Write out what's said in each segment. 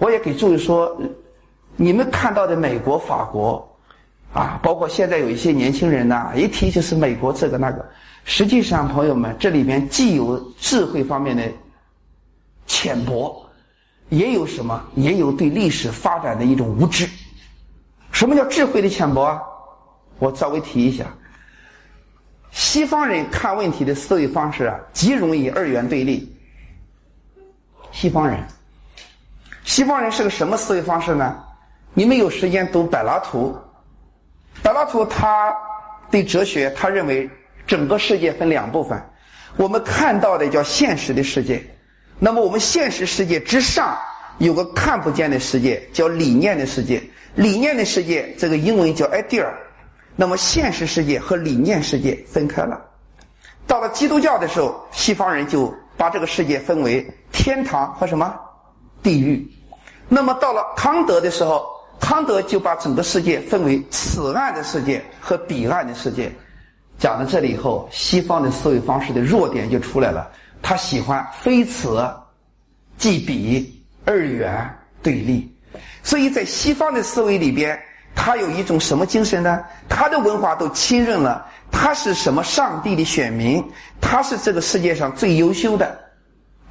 我也给诸位说，你们看到的美国、法国，啊，包括现在有一些年轻人呐，一提就是美国这个那个。实际上，朋友们，这里面既有智慧方面的浅薄，也有什么？也有对历史发展的一种无知。什么叫智慧的浅薄啊？我稍微提一下。西方人看问题的思维方式啊，极容易二元对立。西方人，西方人是个什么思维方式呢？你们有时间读柏拉图，柏拉图他对哲学，他认为。整个世界分两部分，我们看到的叫现实的世界，那么我们现实世界之上有个看不见的世界，叫理念的世界。理念的世界，这个英文叫 idea。那么现实世界和理念世界分开了。到了基督教的时候，西方人就把这个世界分为天堂和什么地狱。那么到了康德的时候，康德就把整个世界分为此岸的世界和彼岸的世界。讲到这里以后，西方的思维方式的弱点就出来了。他喜欢非此即彼，二元对立。所以在西方的思维里边，他有一种什么精神呢？他的文化都亲认了他是什么上帝的选民，他是这个世界上最优秀的，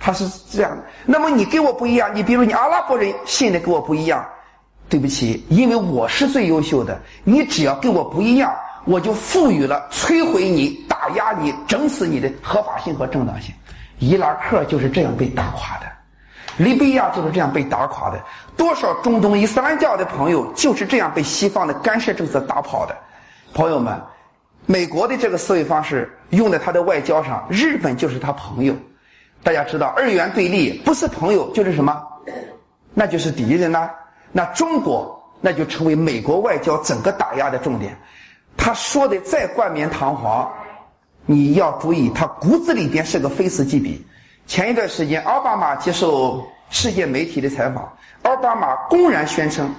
他是这样的。那么你跟我不一样，你比如你阿拉伯人信的跟我不一样，对不起，因为我是最优秀的，你只要跟我不一样。我就赋予了摧毁你、打压你、整死你的合法性和正当性。伊拉克就是这样被打垮的，利比亚就是这样被打垮的。多少中东伊斯兰教的朋友就是这样被西方的干涉政策打跑的。朋友们，美国的这个思维方式用在他的外交上，日本就是他朋友。大家知道，二元对立不是朋友就是什么？那就是敌人呐。那中国那就成为美国外交整个打压的重点。他说的再冠冕堂皇，你要注意，他骨子里边是个非死即彼。前一段时间，奥巴马接受世界媒体的采访，奥巴马公然宣称：“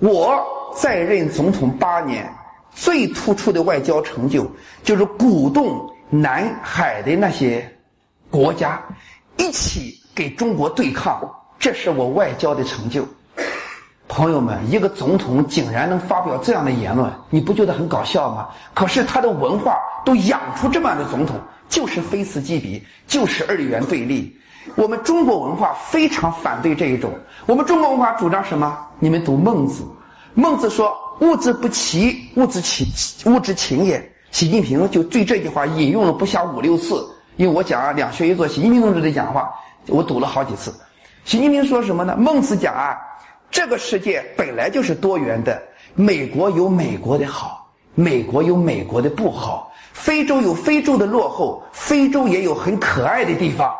我在任总统八年，最突出的外交成就就是鼓动南海的那些国家一起给中国对抗，这是我外交的成就。”朋友们，一个总统竟然能发表这样的言论，你不觉得很搞笑吗？可是他的文化都养出这么样的总统，就是非此即彼，就是二元对立。我们中国文化非常反对这一种。我们中国文化主张什么？你们读孟子，孟子说：“物之不齐，物之齐，物之情也。”习近平就对这句话引用了不下五六次。因为我讲啊两学一做，习近平同志的讲话，我读了好几次。习近平说什么呢？孟子讲啊。这个世界本来就是多元的，美国有美国的好，美国有美国的不好，非洲有非洲的落后，非洲也有很可爱的地方，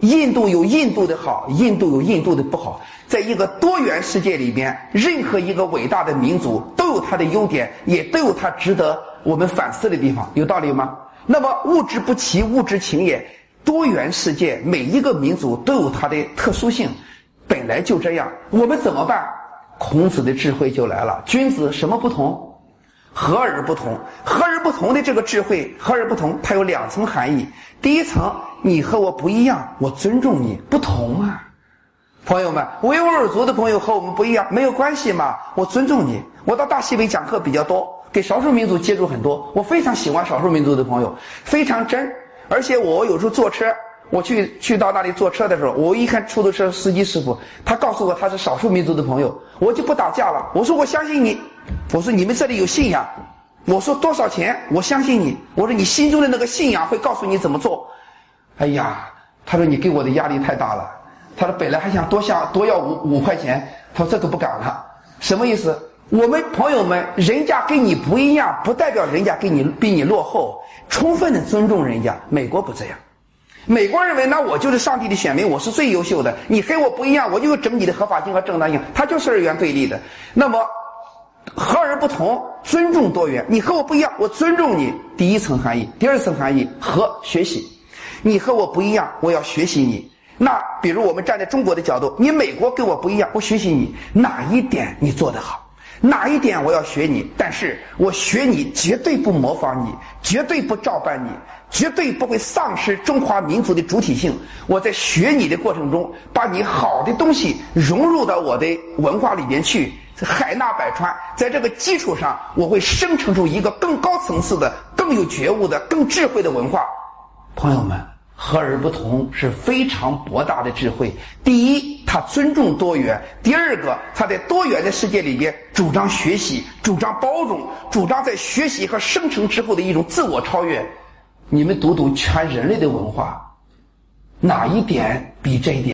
印度有印度的好，印度有印度的不好，在一个多元世界里边，任何一个伟大的民族都有它的优点，也都有它值得我们反思的地方，有道理吗？那么物质不齐，物质情也，多元世界每一个民族都有它的特殊性。本来就这样，我们怎么办？孔子的智慧就来了。君子什么不同？和而不同。和而不同的这个智慧，和而不同，它有两层含义。第一层，你和我不一样，我尊重你，不同啊。朋友们，维吾尔族的朋友和我们不一样，没有关系嘛，我尊重你。我到大西北讲课比较多，给少数民族接触很多，我非常喜欢少数民族的朋友，非常真。而且我有时候坐车。我去去到那里坐车的时候，我一看出租车司机师傅，他告诉我他是少数民族的朋友，我就不打架了。我说我相信你，我说你们这里有信仰，我说多少钱？我相信你，我说你心中的那个信仰会告诉你怎么做。哎呀，他说你给我的压力太大了。他说本来还想多想多要五五块钱，他说这个不敢了。什么意思？我们朋友们，人家跟你不一样，不代表人家跟你比你落后，充分的尊重人家。美国不这样。美国认为，那我就是上帝的选民，我是最优秀的。你和我不一样，我就有整你的合法性和正当性。它就是二元对立的。那么，和而不同，尊重多元。你和我不一样，我尊重你。第一层含义，第二层含义和学习。你和我不一样，我要学习你。那比如我们站在中国的角度，你美国跟我不一样，我学习你哪一点你做得好？哪一点我要学你？但是我学你绝对不模仿你，绝对不照搬你，绝对不会丧失中华民族的主体性。我在学你的过程中，把你好的东西融入到我的文化里面去，海纳百川。在这个基础上，我会生成出一个更高层次的、更有觉悟的、更智慧的文化。朋友们。和而不同是非常博大的智慧。第一，他尊重多元；第二个，他在多元的世界里边主张学习、主张包容、主张在学习和生成之后的一种自我超越。你们读读全人类的文化，哪一点比这一点？